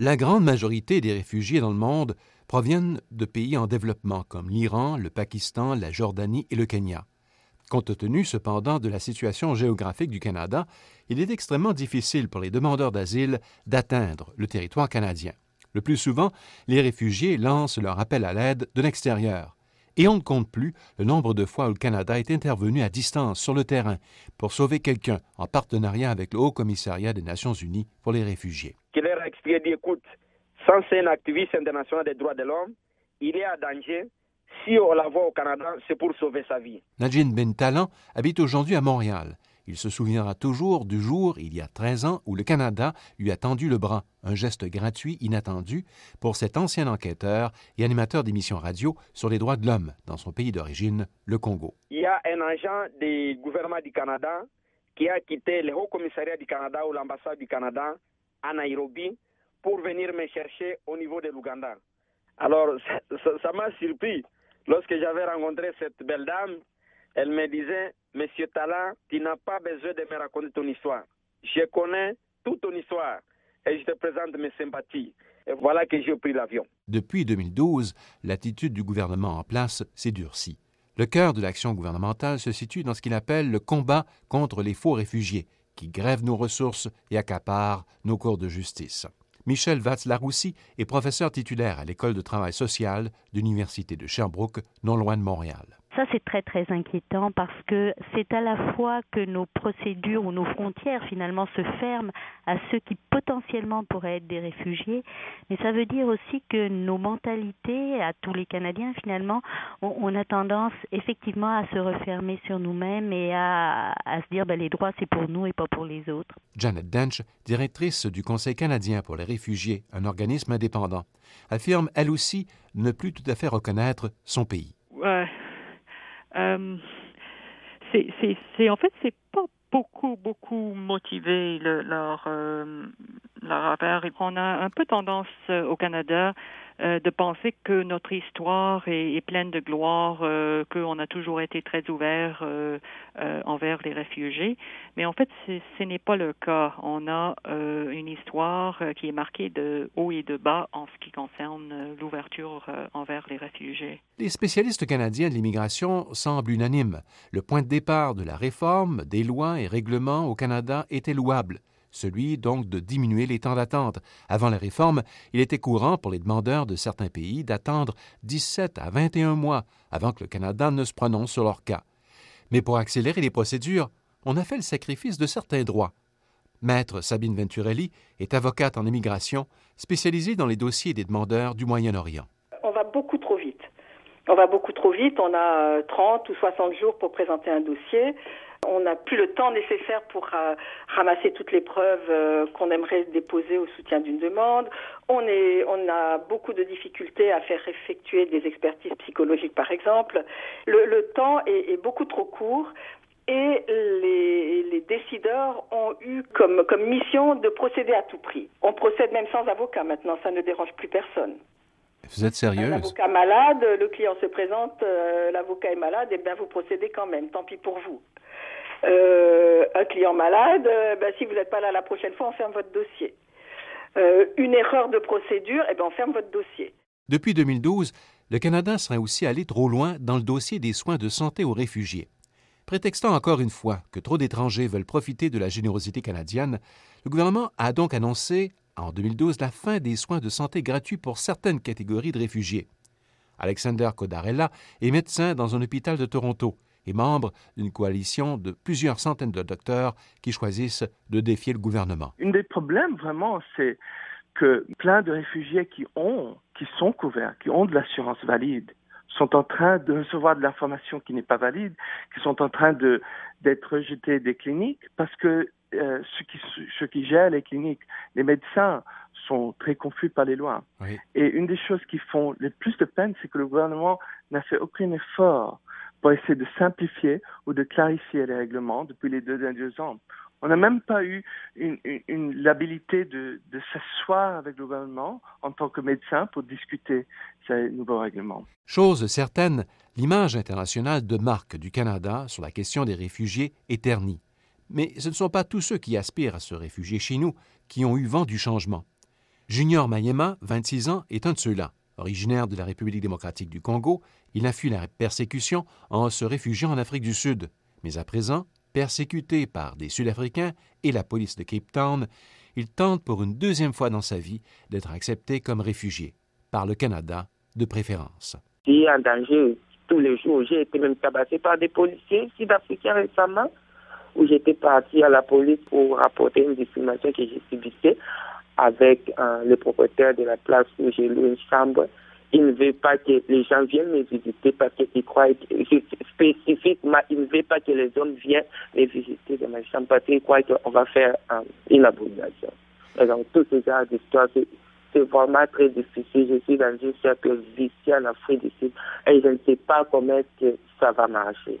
La grande majorité des réfugiés dans le monde proviennent de pays en développement comme l'Iran, le Pakistan, la Jordanie et le Kenya. Compte tenu cependant de la situation géographique du Canada, il est extrêmement difficile pour les demandeurs d'asile d'atteindre le territoire canadien. Le plus souvent, les réfugiés lancent leur appel à l'aide de l'extérieur. Et on ne compte plus le nombre de fois où le Canada est intervenu à distance sur le terrain pour sauver quelqu'un en partenariat avec le Haut Commissariat des Nations Unies pour les réfugiés. Qui leur a expliqué, dit, écoute, sans un activiste international des droits de l'homme, il est à danger. Si on la voit au Canada, c'est pour sauver sa vie. Najin Ben Talan habite aujourd'hui à Montréal. Il se souviendra toujours du jour, il y a 13 ans, où le Canada lui a tendu le bras, un geste gratuit, inattendu, pour cet ancien enquêteur et animateur d'émissions radio sur les droits de l'homme dans son pays d'origine, le Congo. Il y a un agent du gouvernement du Canada qui a quitté le Haut Commissariat du Canada ou l'ambassade du Canada à Nairobi pour venir me chercher au niveau de l'Ouganda. Alors, ça m'a surpris. Lorsque j'avais rencontré cette belle dame, elle me disait, Monsieur Tala, tu n'as pas besoin de me raconter ton histoire. Je connais toute ton histoire et je te présente mes sympathies. Et voilà que j'ai pris l'avion. Depuis 2012, l'attitude du gouvernement en place s'est durcie. Le cœur de l'action gouvernementale se situe dans ce qu'il appelle le combat contre les faux réfugiés, qui grèvent nos ressources et accaparent nos cours de justice. Michel Vatz-Laroussi est professeur titulaire à l'École de travail social de l'Université de Sherbrooke, non loin de Montréal ça, c'est très, très inquiétant parce que c'est à la fois que nos procédures ou nos frontières, finalement, se ferment à ceux qui potentiellement pourraient être des réfugiés, mais ça veut dire aussi que nos mentalités, à tous les Canadiens, finalement, on, a tendance effectivement à se refermer sur nous-mêmes et à, à, se dire ben, les droits, c'est pour nous et pas pour les autres. Janet Dench, directrice du Conseil canadien pour les réfugiés, un organisme indépendant, affirme elle aussi ne plus tout à fait reconnaître son pays. Ouais c'est en fait c'est pas beaucoup beaucoup motivé le, leur On a un peu tendance euh, au Canada euh, de penser que notre histoire est, pleine de gloire, euh, qu'on a toujours été très ouvert envers les réfugiés. Mais en fait, ce n'est pas le cas. On a une histoire qui est marquée de haut et de bas en ce qui concerne l'ouverture envers les réfugiés. Les spécialistes canadiens de l'immigration semblent unanimes. Le point de départ de la réforme des lois et règlements au Canada était louable celui donc de diminuer les temps d'attente. Avant la réforme, il était courant pour les demandeurs de certains pays d'attendre 17 à 21 mois avant que le Canada ne se prononce sur leur cas. Mais pour accélérer les procédures, on a fait le sacrifice de certains droits. Maître Sabine Venturelli est avocate en immigration, spécialisée dans les dossiers des demandeurs du Moyen-Orient. On va beaucoup trop vite. On va beaucoup trop vite. On a 30 ou 60 jours pour présenter un dossier. On n'a plus le temps nécessaire pour euh, ramasser toutes les preuves euh, qu'on aimerait déposer au soutien d'une demande. On, est, on a beaucoup de difficultés à faire effectuer des expertises psychologiques, par exemple. Le, temps est, beaucoup trop court. Et les, les, décideurs ont eu comme, comme mission de procéder à tout prix. On procède même sans avocat maintenant, ça ne dérange plus personne. Vous êtes sérieuse? L'avocat malade, le client se présente, euh, l'avocat est malade, et bien vous procédez quand même, tant pis pour vous euh, un client malade, euh, ben, si vous n'êtes pas là la prochaine fois, on ferme votre dossier. Une erreur de procédure, eh ben, on ferme votre dossier. Depuis 2012, le Canada serait aussi allé trop loin dans le dossier des soins de santé aux réfugiés. Prétextant encore une fois que trop d'étrangers veulent profiter de la générosité canadienne, le gouvernement a donc annoncé en 2012 la fin des soins de santé gratuits pour certaines catégories de réfugiés. Alexander Codarella est médecin dans un hôpital de Toronto et membre d'une coalition de plusieurs centaines de docteurs qui choisissent de défier le gouvernement. Un des problèmes, vraiment, c'est que plein de réfugiés qui ont, qui sont couverts, qui ont de l'assurance valide, sont en train de recevoir de l'information qui n'est pas valide, qui sont en train de d'être rejetés des cliniques parce que euh, ceux, qui, ceux qui gèrent les cliniques, les médecins, sont très confus par les lois. Oui. Et une des choses qui font le plus de peine, c'est que le gouvernement n'a fait aucun effort pour essayer de simplifier ou de clarifier les règlements depuis les deux derniers ans. On n'a même pas eu une, une, une l'habilité de, de s'asseoir avec le gouvernement en tant que médecin pour discuter ces nouveaux règlements. Chose certaine, l'image internationale de marque du Canada sur la question des réfugiés est ternie. Mais ce ne sont pas tous ceux qui aspirent à se réfugier chez nous qui ont eu vent du changement. Junior Mayema, 26 ans, est un de ceux-là. Originaire de la République démocratique du Congo, il a fui la persécution en se réfugiant en Afrique du Sud. Mais à présent, persécuté par des Sud-Africains et la police de Cape Town, il tente pour une deuxième fois dans sa vie d'être accepté comme réfugié, par le Canada de préférence. Je en danger tous les jours. J'ai été même tabassé par des policiers sud-africains récemment, où j'étais parti à la police pour rapporter une discrimination que j'ai subissée avec euh, le propriétaire de la place où j'ai loué une chambre. Il ne veut pas que les gens viennent me visiter parce qu'il croit spécifiquement, il ne veut pas que les hommes viennent me visiter dans ma chambre parce qu'il croit qu'on va faire euh, une abomination. Et donc, tout ce genre d'histoire, c'est vraiment très difficile. Je suis dans une cercle vicieux en Afrique du Sud et je ne sais pas comment que ça va marcher.